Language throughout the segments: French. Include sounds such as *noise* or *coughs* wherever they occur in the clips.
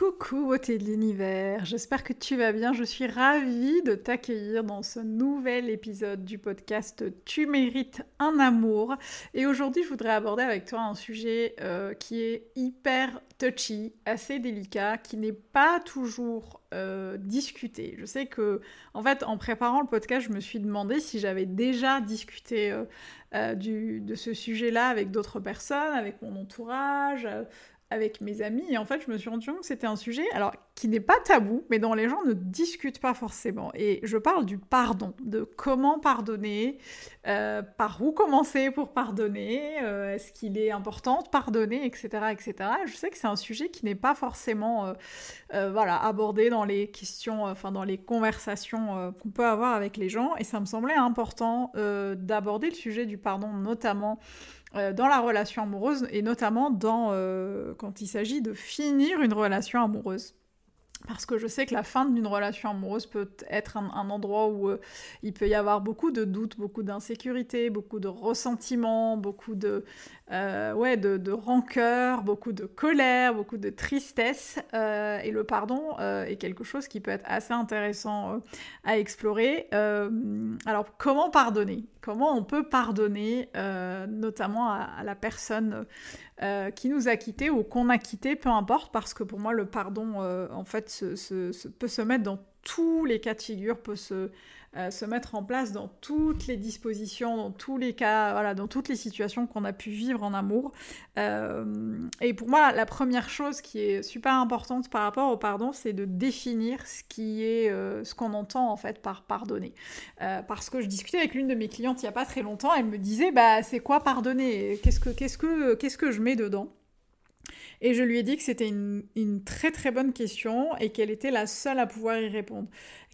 Coucou beauté de l'univers, j'espère que tu vas bien, je suis ravie de t'accueillir dans ce nouvel épisode du podcast Tu mérites un amour. Et aujourd'hui je voudrais aborder avec toi un sujet euh, qui est hyper touchy, assez délicat, qui n'est pas toujours euh, discuté. Je sais que en fait en préparant le podcast je me suis demandé si j'avais déjà discuté euh, de ce sujet-là avec d'autres personnes, avec mon entourage avec mes amis et en fait je me suis rendu compte que c'était un sujet alors qui n'est pas tabou mais dont les gens ne discutent pas forcément. Et je parle du pardon de comment pardonner euh, par où commencer pour pardonner euh, est-ce qu'il est important de pardonner etc etc je sais que c'est un sujet qui n'est pas forcément euh, voilà abordé dans les questions enfin dans les conversations qu'on peut avoir avec les gens. Et ça me semblait important d'aborder le sujet du pardon notamment euh, dans la relation amoureuse et notamment dans, euh, quand il s'agit de finir une relation amoureuse. Parce que je sais que la fin d'une relation amoureuse peut être un, endroit où euh, il peut y avoir beaucoup de doutes, beaucoup d'insécurité, beaucoup de ressentiments, beaucoup de, euh, ouais, de, rancœur, beaucoup de colère, beaucoup de tristesse. Euh, et le pardon est quelque chose qui peut être assez intéressant à explorer. alors, comment pardonner? Comment on peut pardonner, notamment à, la personne euh, qui nous a quittés ou qu'on a quitté, peu importe, parce que pour moi, le pardon, euh, en fait, peut se mettre dans tous les cas de figure, peut se, euh, se mettre en place dans toutes les dispositions, dans tous les cas, dans toutes les situations qu'on a pu vivre en amour. Euh, et pour moi, la première chose qui est super importante par rapport au pardon, c'est de définir ce qui est, euh, ce qu'on entend en fait par pardonner. parce que je discutais avec l'une de mes clientes il n'y a pas très longtemps, elle me disait, bah c'est quoi pardonner? Qu'est-ce que, qu'est-ce que, qu'est-ce que je mets dedans? Et je lui ai dit que c'était une, très très bonne question et qu'elle était la seule à pouvoir y répondre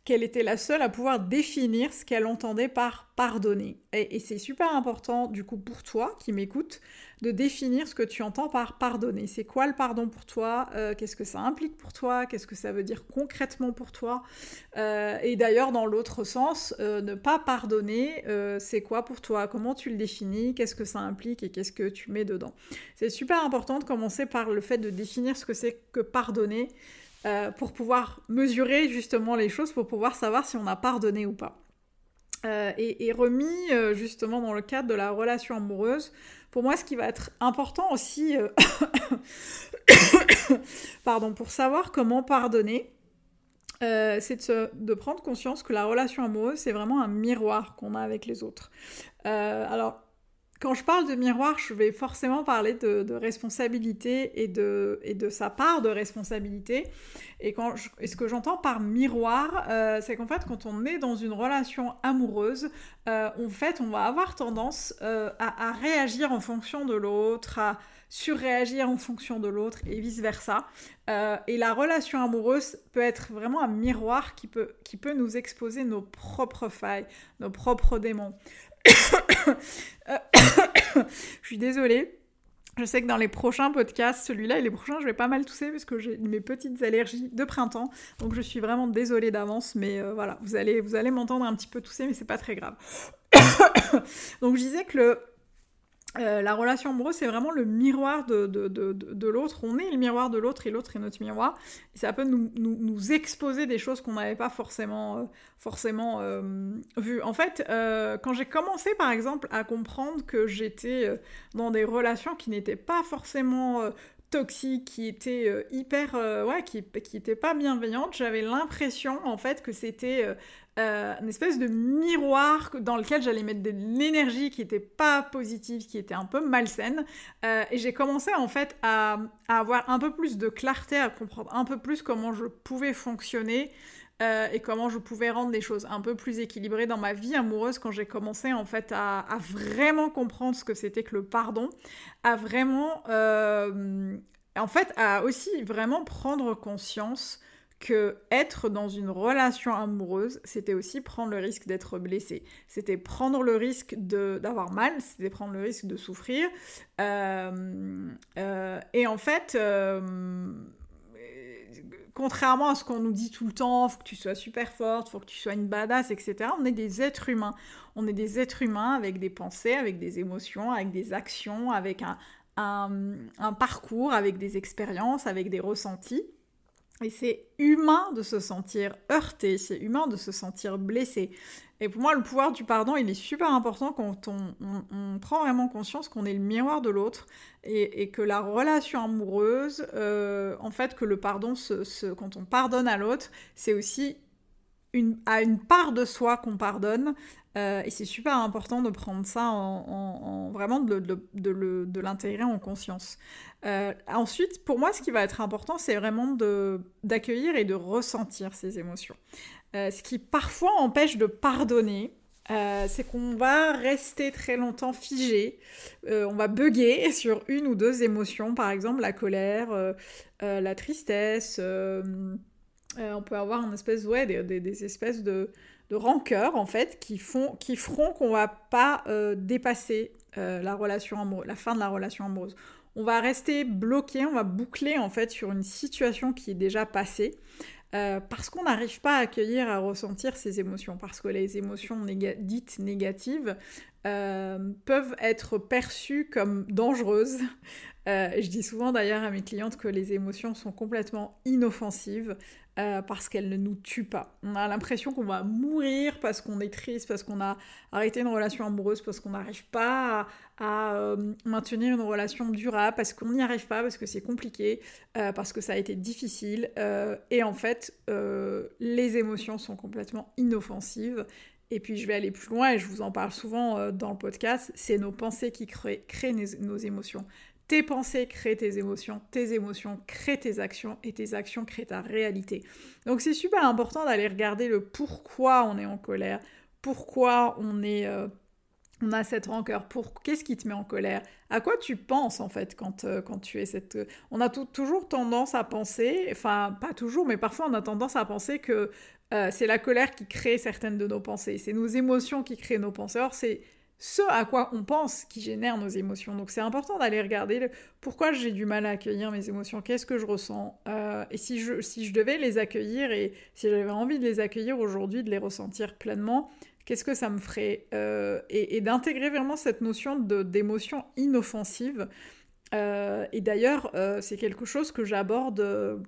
qu'elle était la seule à pouvoir définir ce qu'elle entendait par pardonner. Et, c'est super important, du coup, pour toi qui m'écoutes, de définir ce que tu entends par pardonner. C'est quoi le pardon pour toi? Euh, Qu'est-ce que ça implique pour toi? Qu'est-ce que ça veut dire concrètement pour toi? Euh, Et d'ailleurs, dans l'autre sens, euh, ne pas pardonner, c'est quoi pour toi? Comment tu le définis? Qu'est-ce que ça implique et qu'est-ce que tu mets dedans? C'est super important de commencer par le fait de définir ce que c'est que pardonner. Euh, pour pouvoir mesurer justement les choses, pour pouvoir savoir si on a pardonné ou pas. Euh, et, remis euh, justement dans le cadre de la relation amoureuse, pour moi ce qui va être important aussi, *coughs* pardon, pour savoir comment pardonner, c'est de, de, prendre conscience que la relation amoureuse, c'est vraiment un miroir qu'on a avec les autres. alors, quand je parle de miroir, je vais forcément parler de, responsabilité et de, et de, sa part de responsabilité. Et, ce que j'entends par miroir, euh, c'est qu'en fait, quand on est dans une relation amoureuse, euh, en fait, on va avoir tendance euh, à, réagir en fonction de l'autre, à surréagir en fonction de l'autre et vice-versa. et la relation amoureuse peut être vraiment un miroir qui peut, qui peut nous exposer nos propres failles, nos propres démons. *coughs* je suis désolée. Je sais que dans les prochains podcasts, celui-là et les prochains, je vais pas mal tousser parce que j'ai mes petites allergies de printemps. Donc je suis vraiment désolée d'avance, mais euh, voilà, vous allez, vous allez m'entendre un petit peu tousser, mais c'est pas très grave. *coughs* donc je disais que le, euh, la relation amoureuse, c'est vraiment le miroir de, de, l'autre. On est le miroir de l'autre et l'autre est notre miroir. Et ça peut nous, nous, exposer des choses qu'on n'avait pas forcément, euh, forcément euh, vues. En fait, quand j'ai commencé, par exemple, à comprendre que j'étais dans des relations qui n'étaient pas forcément toxiques, qui étaient hyper... ouais, qui n'étaient pas bienveillantes, j'avais l'impression, en fait, que c'était euh, une espèce de miroir dans lequel j'allais mettre de l'énergie qui n'était pas positive, qui était un peu malsaine. Euh, et j'ai commencé en fait à, avoir un peu plus de clarté, à comprendre un peu plus comment je pouvais fonctionner euh, et comment je pouvais rendre les choses un peu plus équilibrées dans ma vie amoureuse quand j'ai commencé en fait à, vraiment comprendre ce que c'était que le pardon, à vraiment, en fait, à aussi vraiment prendre conscience que être dans une relation amoureuse, c'était aussi prendre le risque d'être blessé. C'était prendre le risque d'avoir mal, c'était prendre le risque de souffrir. Euh, euh, et en fait, euh, contrairement à ce qu'on nous dit tout le temps, faut que tu sois super forte, faut que tu sois une badass, etc. On est des êtres humains. On est des êtres humains avec des pensées, avec des émotions, avec des actions, avec un, un parcours, avec des expériences, avec des ressentis. Et c'est humain de se sentir heurté, c'est humain de se sentir blessé. Et pour moi, le pouvoir du pardon, il est super important quand on, prend vraiment conscience qu'on est le miroir de l'autre et, que la relation amoureuse, euh, en fait, que le pardon, quand on pardonne à l'autre, c'est aussi une, à une part de soi qu'on pardonne. Euh, et c'est super important de prendre ça en, vraiment de, l'intégrer en conscience. Euh, ensuite, pour moi, ce qui va être important, c'est vraiment d'accueillir et de ressentir ces émotions. Euh, ce qui parfois empêche de pardonner, c'est qu'on va rester très longtemps figé, on va bugger *laughs* sur une ou deux émotions, par exemple la colère, la tristesse, on peut avoir des espèces de, de rancœur en fait qui font qui feront qu'on va pas euh, dépasser euh, la relation amoureuse, la fin de la relation amoureuse. On va rester bloqué, on va boucler en fait sur une situation qui est déjà passée. Euh, parce qu'on n'arrive pas à accueillir, à ressentir ces émotions, parce que les émotions dites négatives peuvent être perçues comme dangereuses. je dis souvent d'ailleurs à mes clientes que les émotions sont complètement inoffensives, euh, parce qu'elle ne nous tue pas. On a l'impression qu'on va mourir parce qu'on est triste, parce qu'on a arrêté une relation amoureuse, parce qu'on n'arrive pas à, euh, maintenir une relation durable, parce qu'on n'y arrive pas, parce que c'est compliqué, euh, parce que ça a été difficile. et en fait, les émotions sont complètement inoffensives. Et puis je vais aller plus loin et je vous en parle souvent dans le podcast, c'est nos pensées qui créent, nos émotions. Tes pensées créent tes émotions, tes émotions créent tes actions et tes actions créent ta réalité. Donc c'est super important d'aller regarder le pourquoi on est en colère, pourquoi on est... Euh, on a cette rancœur. Pour qu'est-ce qui te met en colère? À quoi tu penses en fait quand, euh, quand tu es cette On a toujours tendance à penser, enfin pas toujours, mais parfois on a tendance à penser que euh, c'est la colère qui crée certaines de nos pensées, c'est nos émotions qui créent nos pensées. Or c'est ce à quoi on pense qui génère nos émotions. Donc c'est important d'aller regarder pourquoi j'ai du mal à accueillir mes émotions, qu'est-ce que je ressens, euh, et si je, si je devais les accueillir, et si j'avais envie de les accueillir aujourd'hui, de les ressentir pleinement, qu'est-ce que ça me ferait euh, Et, d'intégrer vraiment cette notion d'émotion inoffensive. Euh, et d'ailleurs, c'est quelque chose que j'aborde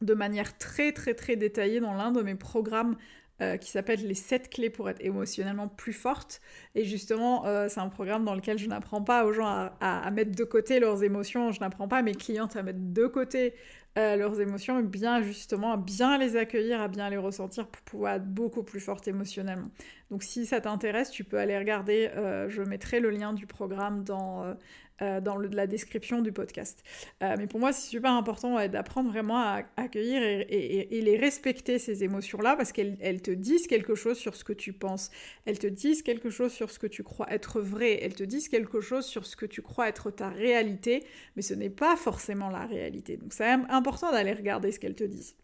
de manière très très très détaillée dans l'un de mes programmes euh, qui s'appelle Les 7 clés pour être émotionnellement plus forte. Et justement, euh, c'est un programme dans lequel je n'apprends pas aux gens à, mettre de côté leurs émotions, je n'apprends pas à mes clientes à mettre de côté euh, leurs émotions, mais bien justement à bien les accueillir, à bien les ressentir pour pouvoir être beaucoup plus forte émotionnellement. Donc si ça t'intéresse, tu peux aller regarder, je mettrai le lien du programme dans euh, dans la description du podcast. Euh, mais pour moi, c'est super important d'apprendre vraiment à accueillir et, les respecter, ces émotions-là, parce qu'elles te disent quelque chose sur ce que tu penses. Elles te disent quelque chose sur ce que tu crois être vrai. Elles te disent quelque chose sur ce que tu crois être ta réalité, mais ce n'est pas forcément la réalité. Donc c'est important d'aller regarder ce qu'elles te disent.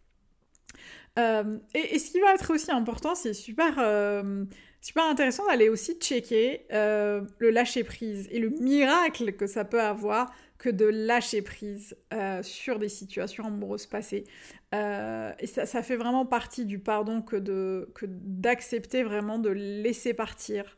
Euh, et, ce qui va être aussi important, c'est super super intéressant d'aller aussi checker euh, le lâcher prise et le miracle que ça peut avoir que de lâcher prise euh, sur des situations amoureuses passées. Euh, et ça, ça, fait vraiment partie du pardon que d'accepter que vraiment de laisser partir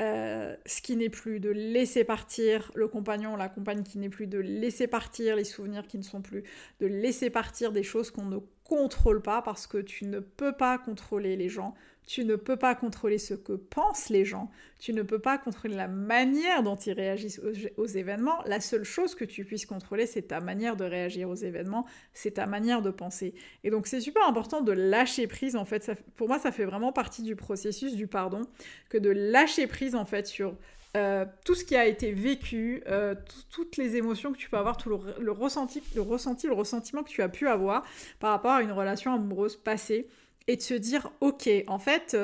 ce qui n'est plus, de laisser partir le compagnon, la compagne qui n'est plus, de laisser partir les souvenirs qui ne sont plus, de laisser partir des choses qu'on ne contrôle pas parce que tu ne peux pas contrôler les gens, tu ne peux pas contrôler ce que pensent les gens, tu ne peux pas contrôler la manière dont ils réagissent aux, événements. La seule chose que tu puisses contrôler, c'est ta manière de réagir aux événements, c'est ta manière de penser. Et donc c'est super important de lâcher prise, en fait. pour moi, ça fait vraiment partie du processus du pardon, que de lâcher prise, en fait, sur euh, tout ce qui a été vécu, euh, toutes les émotions que tu peux avoir, tout le, ressenti, le ressenti, le ressentiment que tu as pu avoir par rapport à une relation amoureuse passée. Et de se dire, ok, en fait,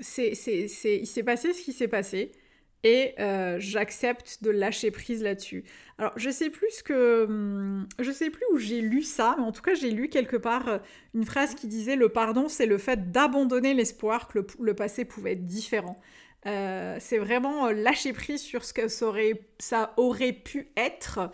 c'est, il s'est passé ce qui s'est passé et euh, j'accepte de lâcher prise là-dessus. Alors je sais plus que hum, je sais plus où j'ai lu ça, mais en tout cas j'ai lu quelque part euh, une phrase qui disait le pardon c'est le fait d'abandonner l'espoir que le, passé pouvait être différent. Euh, c'est vraiment lâcher prise sur ce que ça aurait, ça aurait pu être.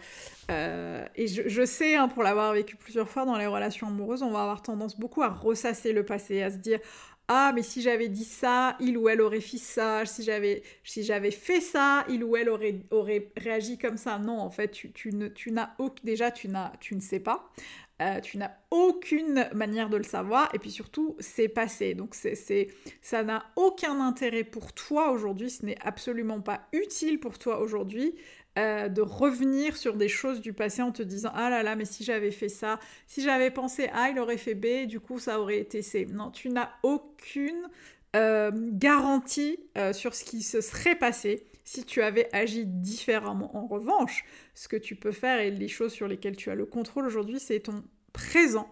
et je, sais, hein, pour l'avoir vécu plusieurs fois dans les relations amoureuses, on va avoir tendance beaucoup à ressasser le passé, à se dire ah mais si j'avais dit ça, il ou elle aurait fait ça, si j'avais si j'avais fait ça, il ou elle aurait, aurait réagi comme ça. Non, en fait, tu, tu ne tu n'as déjà tu n'as tu ne sais pas. Euh, tu n'as aucune manière de le savoir et puis surtout c'est passé. Donc c'est ça n'a aucun intérêt pour toi aujourd'hui ce n'est absolument pas utile pour toi aujourd'hui euh, de revenir sur des choses du passé en te disant ah là là mais si j'avais fait ça si j'avais pensé A il aurait fait B du coup ça aurait été C. Non tu n'as aucune euh, garantie sur ce qui se serait passé si tu avais agi différemment en revanche ce que tu peux faire et les choses sur lesquelles tu as le contrôle aujourd'hui c'est ton présent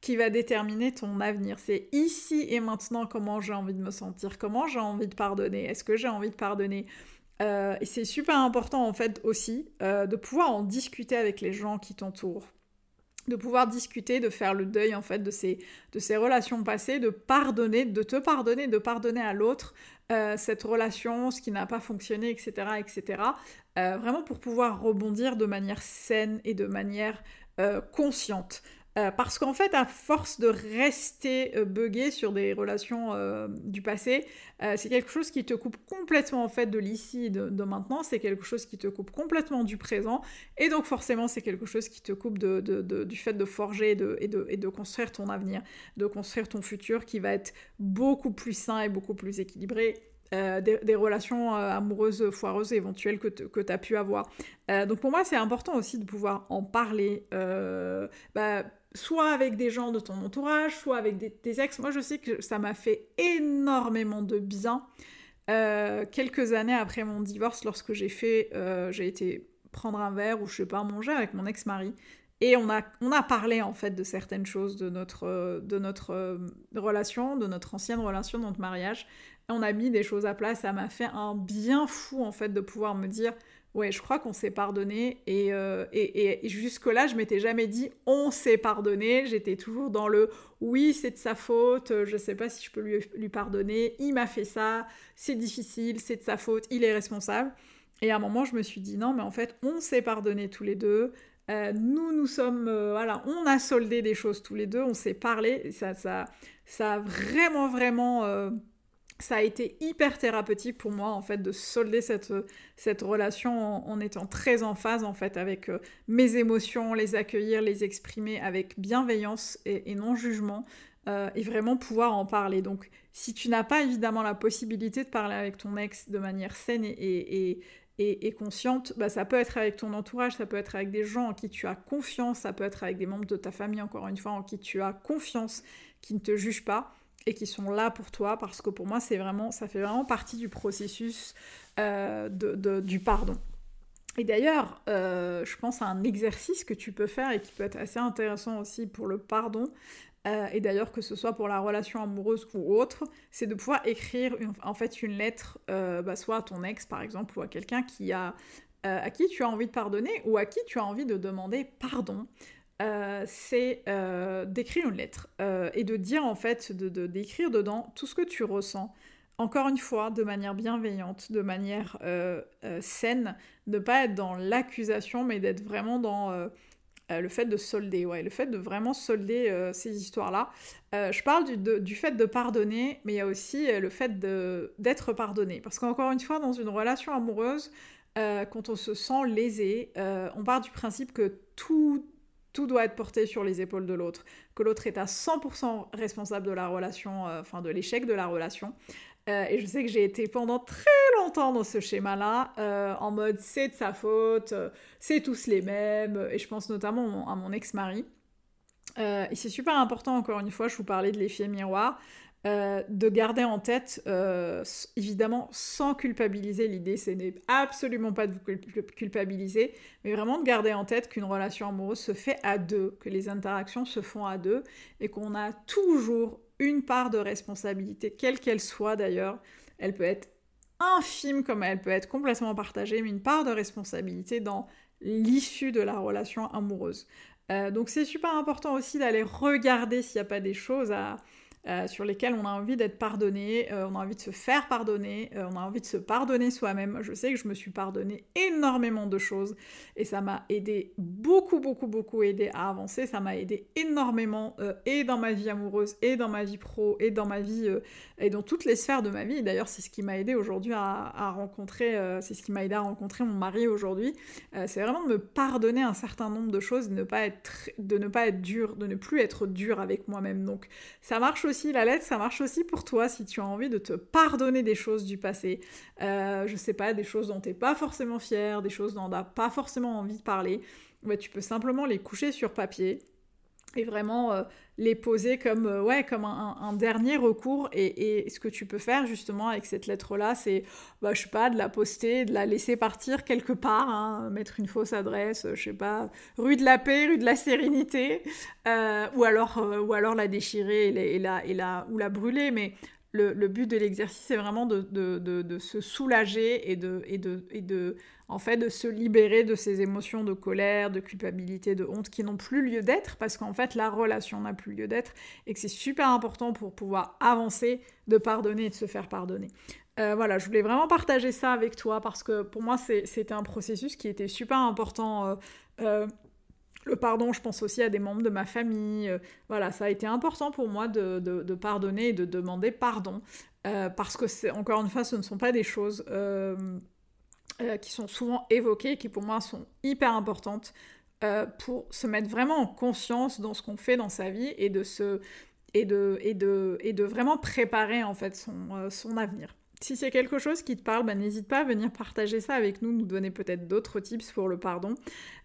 qui va déterminer ton avenir. C'est ici et maintenant comment j'ai envie de me sentir, comment j'ai envie de pardonner, est-ce que j'ai envie de pardonner euh, et c'est super important en fait aussi euh, de pouvoir en discuter avec les gens qui t'entourent de pouvoir discuter, de faire le deuil en fait de ces, relations passées, de pardonner, de te pardonner, de pardonner à l'autre euh, cette relation, ce qui n'a pas fonctionné, etc. etc. vraiment pour pouvoir rebondir de manière saine et de manière consciente. Euh, parce qu'en fait, à force de rester euh, buggé sur des relations euh, du passé, c'est quelque chose qui te coupe complètement en fait de l'ici et de, maintenant, c'est quelque chose qui te coupe complètement du présent, et donc forcément c'est quelque chose qui te coupe du fait de forger et de, construire ton avenir, de construire ton futur qui va être beaucoup plus sain et beaucoup plus équilibré des, relations amoureuses foireuses éventuelles que, tu as pu avoir. donc pour moi, c'est important aussi de pouvoir en parler. Bah, soit avec des gens de ton entourage, soit avec des, ex. Moi, je sais que ça m'a fait énormément de bien. Euh, quelques années après mon divorce, lorsque j'ai fait, euh, j'ai été prendre un verre ou je sais pas manger avec mon ex-mari, et on a, on a parlé en fait de certaines choses de notre, de notre euh, relation, de notre ancienne relation, de notre mariage. Et on a mis des choses à plat. Ça m'a fait un bien fou en fait de pouvoir me dire ouais, je crois qu'on s'est pardonné. Euh, et, et, jusque-là, je m'étais jamais dit on s'est pardonné. J'étais toujours dans le oui, c'est de sa faute, je sais pas si je peux lui, pardonner, il m'a fait ça, c'est difficile, c'est de sa faute, il est responsable. Et à un moment, je me suis dit non, mais en fait, on s'est pardonné tous les deux. Euh, nous, nous sommes, euh, voilà, on a soldé des choses tous les deux, on s'est parlé, ça, ça, ça a vraiment, vraiment ça a été hyper thérapeutique pour moi en fait de solder cette, cette relation en, étant très en phase en fait avec euh, mes émotions, les accueillir, les exprimer avec bienveillance et, non jugement euh, et vraiment pouvoir en parler. Donc si tu n'as pas évidemment la possibilité de parler avec ton ex de manière saine et, et, consciente, bah, ça peut être avec ton entourage, ça peut être avec des gens en qui tu as confiance, ça peut être avec des membres de ta famille encore une fois en qui tu as confiance, qui ne te jugent pas et qui sont là pour toi parce que pour moi c'est vraiment ça fait vraiment partie du processus euh, de, du pardon. Et d'ailleurs, euh, je pense à un exercice que tu peux faire et qui peut être assez intéressant aussi pour le pardon, euh, et d'ailleurs que ce soit pour la relation amoureuse ou autre, c'est de pouvoir écrire en fait une lettre, bah, soit à ton ex par exemple, ou à quelqu'un qui a à qui tu as envie de pardonner ou à qui tu as envie de demander pardon. Euh, c'est euh, d'écrire une lettre euh, et de dire en fait, de d'écrire dedans tout ce que tu ressens. Encore une fois, de manière bienveillante, de manière saine, de pas être dans l'accusation, mais d'être vraiment dans le fait de solder, ouais, le fait de vraiment solder ces histoires-là. je parle du, du, fait de pardonner, mais il y a aussi le fait d'être pardonné. Parce qu'encore une fois, dans une relation amoureuse, quand on se sent lésé, on part du principe que tout tout doit être porté sur les épaules de l'autre, que l'autre est à 100% responsable de la relation, euh, enfin de l'échec de la relation. Euh, et je sais que j'ai été pendant très longtemps dans ce schéma-là, euh, en mode c'est de sa faute, c'est tous les mêmes, et je pense notamment à mon ex-mari. et c'est super important, encore une fois, je vous parlais de l'effet miroir. Euh, de garder en tête, euh, évidemment, sans culpabiliser. L'idée, ce n'est absolument pas de vous culpabiliser, mais vraiment de garder en tête qu'une relation amoureuse se fait à deux, que les interactions se font à deux, et qu'on a toujours une part de responsabilité, quelle qu'elle soit d'ailleurs. Elle peut être infime comme elle peut être complètement partagée, mais une part de responsabilité dans l'issue de la relation amoureuse. Euh, donc c'est super important aussi d'aller regarder s'il n'y a pas des choses à, euh, sur lesquels on a envie d'être pardonné, euh, on a envie de se faire pardonner, euh, on a envie de se pardonner soi-même. Je sais que je me suis pardonné énormément de choses et ça m'a aidé beaucoup, beaucoup, beaucoup aidé à avancer. Ça m'a aidé énormément et dans ma vie amoureuse et dans ma vie pro et dans ma vie et dans toutes les sphères de ma vie. D'ailleurs, c'est ce qui m'a aidé aujourd'hui à, rencontrer, c'est ce qui m'a aidé à rencontrer mon mari aujourd'hui. c'est vraiment de me pardonner un certain nombre de choses, de ne pas être, de ne pas être dur, de ne plus être dur avec moi-même. Donc, ça marche aussi la lettre, ça marche aussi pour toi si tu as envie de te pardonner des choses du passé. Euh, je sais pas, des choses dont tu n'es pas forcément fier, des choses dont tu n'as pas forcément envie de parler. Tu peux simplement les coucher sur papier et vraiment euh, les poser comme, euh, ouais, comme un, dernier recours. Et, ce que tu peux faire justement avec cette lettre-là, c'est, bah, je sais pas, de la poster, de la laisser partir quelque part, hein, mettre une fausse adresse, je sais pas, rue de la paix, rue de la sérénité, euh, ou, alors, ou alors la déchirer et, la, et, la, ou la brûler. Mais le, but de l'exercice, c'est vraiment de, se soulager et de en fait, de se libérer de ces émotions de colère, de culpabilité, de honte qui n'ont plus lieu d'être, parce qu'en fait, la relation n'a plus lieu d'être, et que c'est super important pour pouvoir avancer, de pardonner et de se faire pardonner. Euh, voilà, je voulais vraiment partager ça avec toi, parce que pour moi, c'était un processus qui était super important. Euh, euh, le pardon, je pense aussi à des membres de ma famille. voilà, ça a été important pour moi de, pardonner et de demander pardon. parce que, c'est encore une fois, ce ne sont pas des choses euh, qui sont souvent évoquées, qui pour moi sont hyper importantes euh, pour se mettre vraiment en conscience dans ce qu'on fait dans sa vie et de vraiment préparer en fait euh, son avenir. Si c'est quelque chose qui te parle, bah, n'hésite pas à venir partager ça avec nous, nous donner peut-être d'autres tips pour le pardon.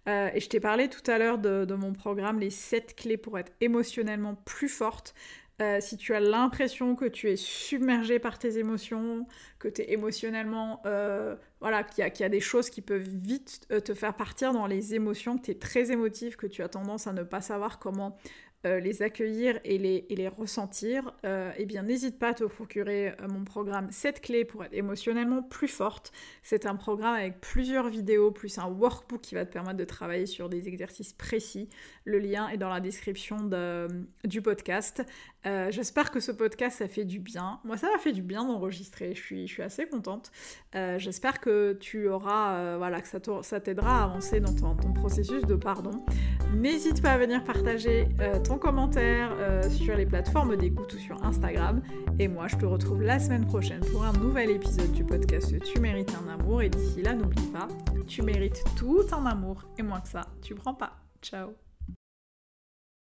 et je t'ai parlé tout à l'heure de, mon programme Les 7 clés pour être émotionnellement plus forte. Euh, si tu as l'impression que tu es submergé par tes émotions, que tu es émotionnellement... Euh, voilà, qu'il y, a des choses qui peuvent vite euh, te faire partir dans les émotions, que tu es très émotif, que tu as tendance à ne pas savoir comment euh, les accueillir et les, ressentir, euh, eh bien n'hésite pas à te procurer euh, mon programme 7 clés pour être émotionnellement plus forte. C'est un programme avec plusieurs vidéos plus un workbook qui va te permettre de travailler sur des exercices précis. Le lien est dans la description du podcast. J'espère que ce podcast ça fait du bien. Moi ça m'a fait du bien d'enregistrer, je suis, je suis assez contente. J'espère que tu auras, voilà, que ça t'aidera à avancer dans ton, ton, processus de pardon. N'hésite pas à venir partager ton commentaire euh, sur les plateformes d'écoute ou sur Instagram. Et moi, je te retrouve la semaine prochaine pour un nouvel épisode du podcast Tu mérites un amour. Et d'ici là, n'oublie pas, tu mérites tout un amour. Et moins que ça, tu prends pas. Ciao